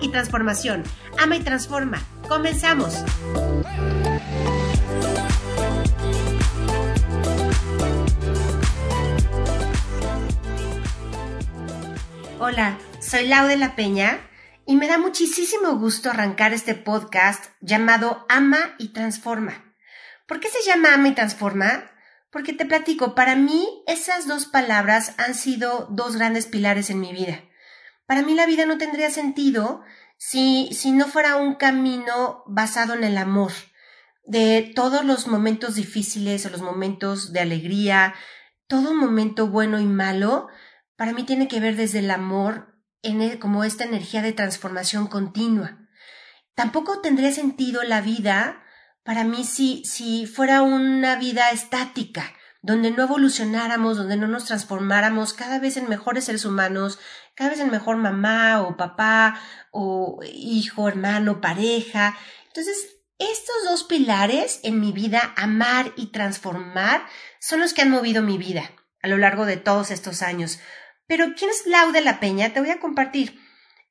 y transformación. Ama y transforma. Comenzamos. Hola, soy Lau de la Peña y me da muchísimo gusto arrancar este podcast llamado Ama y Transforma. ¿Por qué se llama Ama y Transforma? Porque te platico, para mí esas dos palabras han sido dos grandes pilares en mi vida. Para mí la vida no tendría sentido si, si no fuera un camino basado en el amor, de todos los momentos difíciles o los momentos de alegría, todo momento bueno y malo, para mí tiene que ver desde el amor en como esta energía de transformación continua. Tampoco tendría sentido la vida para mí si, si fuera una vida estática, donde no evolucionáramos, donde no nos transformáramos cada vez en mejores seres humanos, cada vez en mejor mamá o papá o hijo, hermano, pareja. Entonces, estos dos pilares en mi vida, amar y transformar, son los que han movido mi vida a lo largo de todos estos años. Pero, ¿quién es Laude La Peña? Te voy a compartir.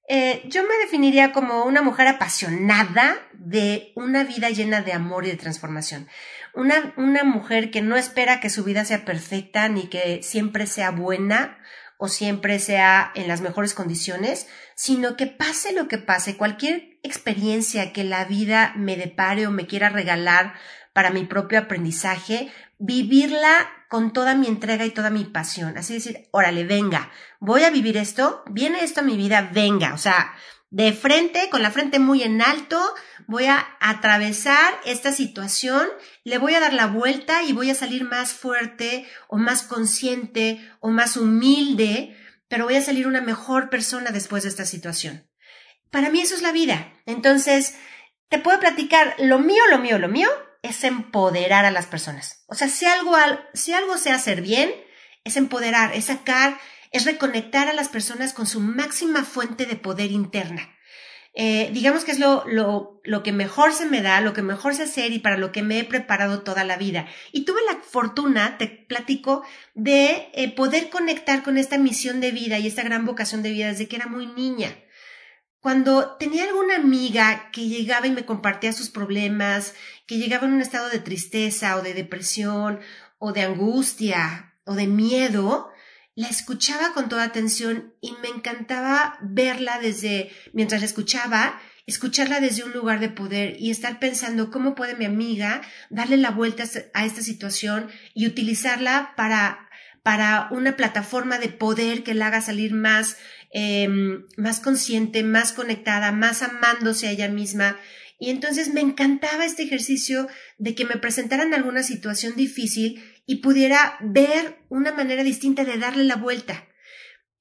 Eh, yo me definiría como una mujer apasionada de una vida llena de amor y de transformación. Una, una mujer que no espera que su vida sea perfecta ni que siempre sea buena o siempre sea en las mejores condiciones, sino que pase lo que pase, cualquier experiencia que la vida me depare o me quiera regalar para mi propio aprendizaje, vivirla con toda mi entrega y toda mi pasión. Así decir, órale, venga, voy a vivir esto, viene esto a mi vida, venga, o sea, de frente, con la frente muy en alto, voy a atravesar esta situación, le voy a dar la vuelta y voy a salir más fuerte o más consciente o más humilde, pero voy a salir una mejor persona después de esta situación. Para mí eso es la vida. Entonces, te puedo platicar lo mío, lo mío, lo mío, es empoderar a las personas. O sea, si algo, si algo sé hacer bien, es empoderar, es sacar, es reconectar a las personas con su máxima fuente de poder interna. Eh, digamos que es lo, lo, lo, que mejor se me da, lo que mejor sé hacer y para lo que me he preparado toda la vida. Y tuve la fortuna, te platico, de eh, poder conectar con esta misión de vida y esta gran vocación de vida desde que era muy niña. Cuando tenía alguna amiga que llegaba y me compartía sus problemas, que llegaba en un estado de tristeza o de depresión o de angustia o de miedo, la escuchaba con toda atención y me encantaba verla desde, mientras la escuchaba, escucharla desde un lugar de poder y estar pensando cómo puede mi amiga darle la vuelta a esta situación y utilizarla para, para una plataforma de poder que la haga salir más Em, más consciente, más conectada, más amándose a ella misma. Y entonces me encantaba este ejercicio de que me presentaran alguna situación difícil y pudiera ver una manera distinta de darle la vuelta.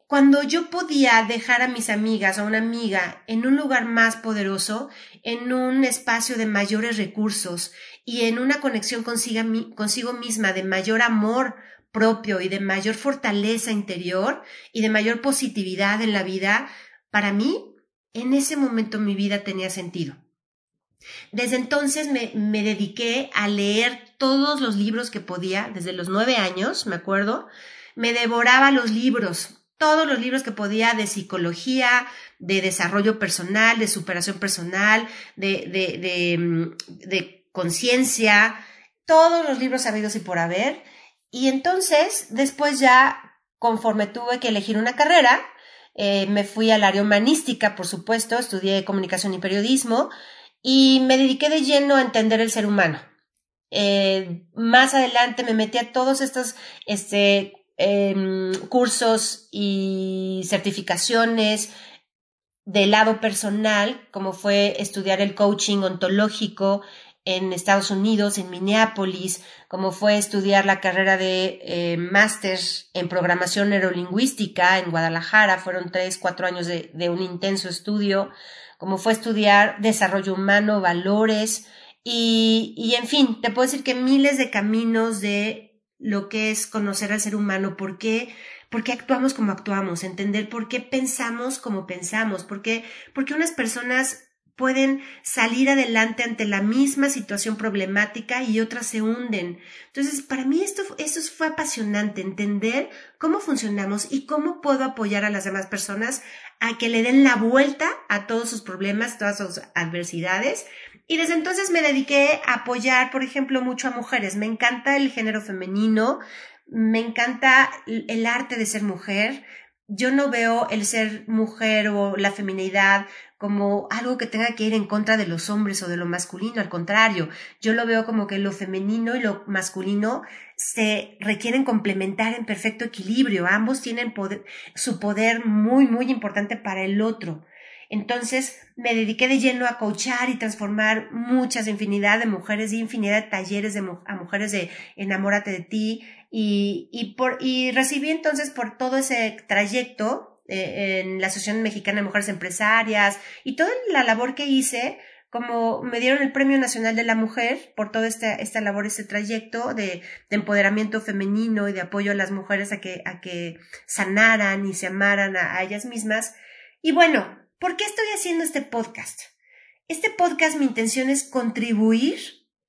Cuando yo podía dejar a mis amigas o a una amiga en un lugar más poderoso, en un espacio de mayores recursos y en una conexión consigo, consigo misma de mayor amor propio y de mayor fortaleza interior y de mayor positividad en la vida, para mí, en ese momento mi vida tenía sentido. Desde entonces me, me, dediqué a leer todos los libros que podía, desde los nueve años, me acuerdo, me devoraba los libros, todos los libros que podía de psicología, de desarrollo personal, de superación personal, de, de, de, mm, de conciencia, todos los libros habidos y por haber, y entonces, después ya, conforme tuve que elegir una carrera, eh, me fui al área humanística, por supuesto, estudié comunicación y periodismo y me dediqué de lleno a entender el ser humano. Eh, más adelante me metí a todos estos este, em, cursos y certificaciones del lado personal, como fue estudiar el coaching ontológico, en Estados Unidos, en Minneapolis, como fue estudiar la carrera de eh, máster en programación neurolingüística en Guadalajara, fueron tres, cuatro años de, de un intenso estudio, como fue estudiar desarrollo humano, valores, y, y en fin, te puedo decir que miles de caminos de lo que es conocer al ser humano, por qué por qué actuamos como actuamos, entender por qué pensamos como pensamos, por qué, porque unas personas pueden salir adelante ante la misma situación problemática y otras se hunden. Entonces, para mí esto, esto fue apasionante, entender cómo funcionamos y cómo puedo apoyar a las demás personas a que le den la vuelta a todos sus problemas, todas sus adversidades. Y desde entonces me dediqué a apoyar, por ejemplo, mucho a mujeres. Me encanta el género femenino, me encanta el arte de ser mujer. Yo no veo el ser mujer o la feminidad como algo que tenga que ir en contra de los hombres o de lo masculino, al contrario, yo lo veo como que lo femenino y lo masculino se requieren complementar en perfecto equilibrio, ambos tienen su poder muy, muy importante para el otro. Entonces me dediqué de lleno a coachar y transformar muchas, infinidad de mujeres y infinidad de talleres de, a mujeres de enamórate de ti y, y, por, y recibí entonces por todo ese trayecto eh, en la Asociación Mexicana de Mujeres Empresarias y toda la labor que hice, como me dieron el Premio Nacional de la Mujer por toda esta, esta labor, este trayecto de, de, empoderamiento femenino y de apoyo a las mujeres a que, a que sanaran y se amaran a ellas mismas. Y bueno, ¿por qué estoy haciendo este podcast? Este podcast mi intención es contribuir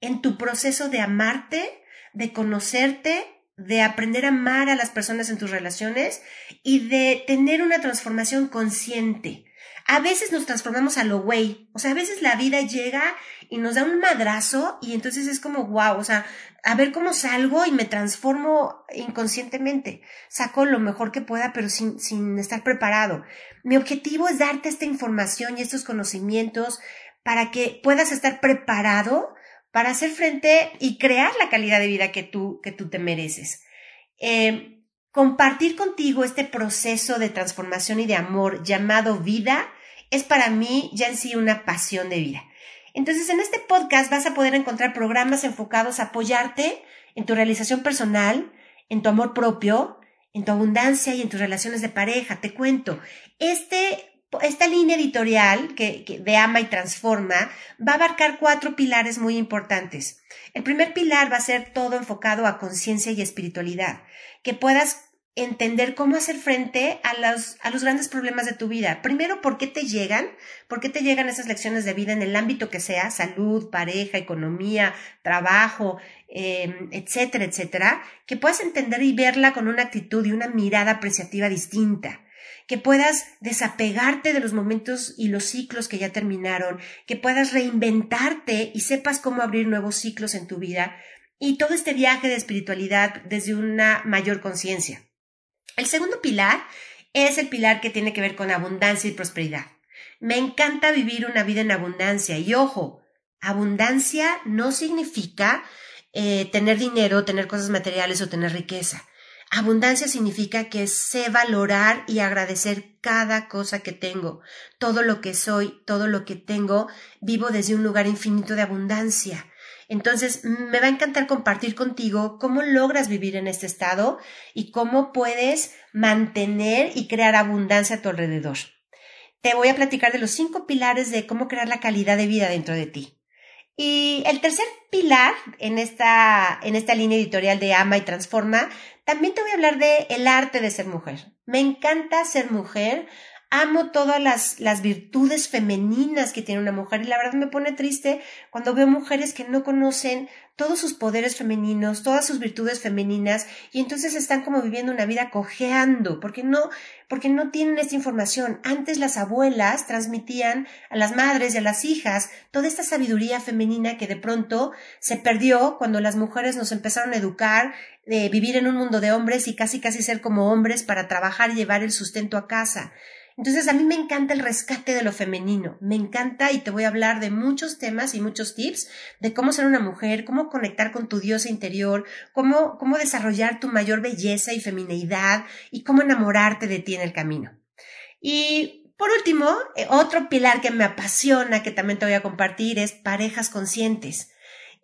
en tu proceso de amarte, de conocerte de aprender a amar a las personas en tus relaciones y de tener una transformación consciente. A veces nos transformamos a lo güey, o sea, a veces la vida llega y nos da un madrazo y entonces es como wow, o sea, a ver cómo salgo y me transformo inconscientemente. Saco lo mejor que pueda, pero sin, sin estar preparado. Mi objetivo es darte esta información y estos conocimientos para que puedas estar preparado para hacer frente y crear la calidad de vida que tú, que tú te mereces. Eh, compartir contigo este proceso de transformación y de amor llamado vida es para mí ya en sí una pasión de vida. Entonces, en este podcast vas a poder encontrar programas enfocados a apoyarte en tu realización personal, en tu amor propio, en tu abundancia y en tus relaciones de pareja. Te cuento, este esta línea editorial que, de Ama y Transforma va a abarcar cuatro pilares muy importantes. El primer pilar va a ser todo enfocado a conciencia y espiritualidad, que puedas entender cómo hacer frente a los, a los grandes problemas de tu vida. Primero, ¿por qué te llegan? ¿Por qué te llegan esas lecciones de vida en el ámbito que sea? Salud, pareja, economía, trabajo, em, etcétera, etcétera. Que puedas entender y verla con una actitud y una mirada apreciativa distinta que puedas desapegarte de los momentos y los ciclos que ya terminaron, que puedas reinventarte y sepas cómo abrir nuevos ciclos en tu vida y todo este viaje de espiritualidad desde una mayor conciencia. El segundo pilar es el pilar que tiene que ver con abundancia y prosperidad. Me encanta vivir una vida en abundancia y ojo, abundancia no significa eh, tener dinero, tener cosas materiales o tener riqueza. Abundancia significa que sé valorar y agradecer cada cosa que tengo, todo lo que soy, todo lo que tengo, vivo desde un lugar infinito de abundancia. Entonces, me va a encantar compartir contigo cómo logras vivir en este estado y cómo puedes mantener y crear abundancia a tu alrededor. Te voy a platicar de los cinco pilares de cómo crear la calidad de vida dentro de ti. Y el tercer pilar en esta, en esta línea editorial de Ama y Transforma, también te voy a hablar de el arte de ser mujer. Me encanta ser mujer, amo todas las, las virtudes femeninas que tiene una mujer y la verdad me pone triste cuando veo mujeres que no conocen todos sus poderes femeninos, todas sus virtudes femeninas y entonces están como viviendo una vida cojeando porque no porque no tienen esta información. Antes las abuelas transmitían a las madres y a las hijas toda esta sabiduría femenina que de pronto se perdió cuando las mujeres nos empezaron a educar de vivir en un mundo de hombres y casi casi ser como hombres para trabajar y llevar el sustento a casa. Entonces a mí me encanta el rescate de lo femenino, me encanta y te voy a hablar de muchos temas y muchos tips de cómo ser una mujer, cómo conectar con tu diosa interior, cómo, cómo desarrollar tu mayor belleza y femineidad y cómo enamorarte de ti en el camino. Y por último, eh, otro pilar que me apasiona, que también te voy a compartir, es parejas conscientes.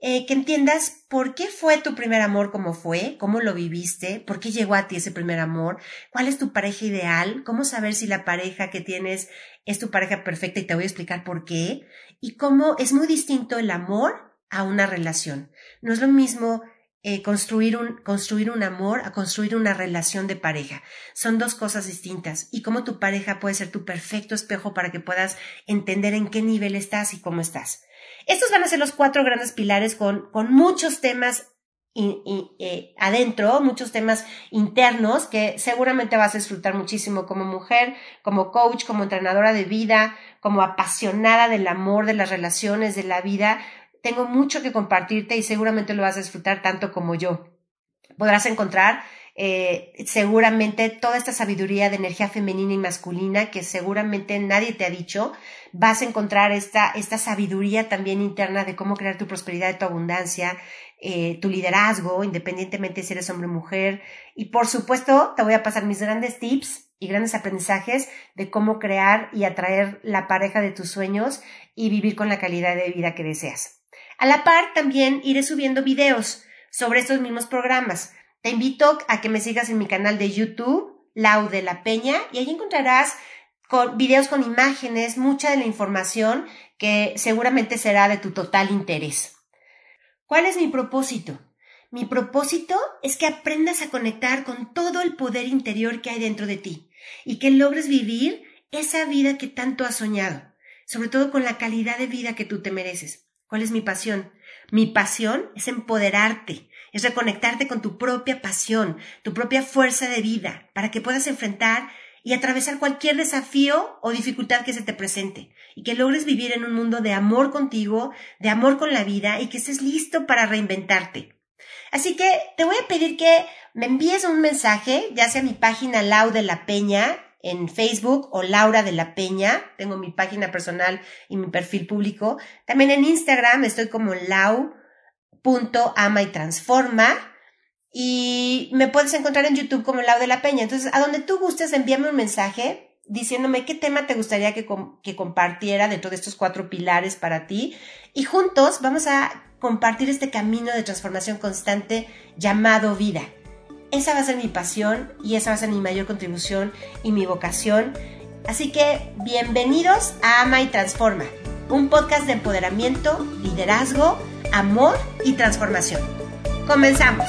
Eh, que entiendas por qué fue tu primer amor como fue, cómo lo viviste, por qué llegó a ti ese primer amor, cuál es tu pareja ideal, cómo saber si la pareja que tienes es tu pareja perfecta y te voy a explicar por qué, y cómo es muy distinto el amor a una relación. No es lo mismo eh, construir, un, construir un amor a construir una relación de pareja. Son dos cosas distintas y cómo tu pareja puede ser tu perfecto espejo para que puedas entender en qué nivel estás y cómo estás. Estos van a ser los cuatro grandes pilares con, con muchos temas eh, adentro, muchos temas internos que seguramente vas a disfrutar muchísimo como mujer, como coach, como entrenadora de vida, como apasionada del amor, de las relaciones, de la vida. Tengo mucho que compartirte y seguramente lo vas a disfrutar tanto como yo. Podrás encontrar eh, seguramente toda esta sabiduría de energía femenina y masculina que seguramente nadie te ha dicho. Vas a encontrar esta, esta sabiduría también interna de cómo crear tu prosperidad y tu abundancia, eh, tu liderazgo, independientemente si eres hombre o mujer. Y por supuesto, te voy a pasar mis grandes tips y grandes aprendizajes de cómo crear y atraer la pareja de tus sueños y vivir con la calidad de vida que deseas. A la par, también iré subiendo videos sobre estos mismos programas. Te invito a que me sigas en mi canal de YouTube, Lau de la Peña, y ahí encontrarás con, videos con imágenes, mucha de la información que seguramente será de tu total interés. ¿Cuál es mi propósito? Mi propósito es que aprendas a conectar con todo el poder interior que hay dentro de ti y que logres vivir esa vida que tanto has soñado, sobre todo con la calidad de vida que tú te mereces. ¿Cuál es mi pasión? Mi pasión es empoderarte, es reconectarte con tu propia pasión, tu propia fuerza de vida, para que puedas enfrentar y atravesar cualquier desafío o dificultad que se te presente y que logres vivir en un mundo de amor contigo, de amor con la vida y que estés listo para reinventarte. Así que te voy a pedir que me envíes un mensaje, ya sea mi página Lau de la Peña, en Facebook o Laura de la Peña. Tengo mi página personal y mi perfil público. También en Instagram estoy como lau.ama y transforma. Y me puedes encontrar en YouTube como Lau de la Peña. Entonces, a donde tú gustes, envíame un mensaje diciéndome qué tema te gustaría que, que compartiera dentro de estos cuatro pilares para ti. Y juntos vamos a compartir este camino de transformación constante llamado vida. Esa va a ser mi pasión y esa va a ser mi mayor contribución y mi vocación. Así que bienvenidos a Ama y Transforma, un podcast de empoderamiento, liderazgo, amor y transformación. Comenzamos.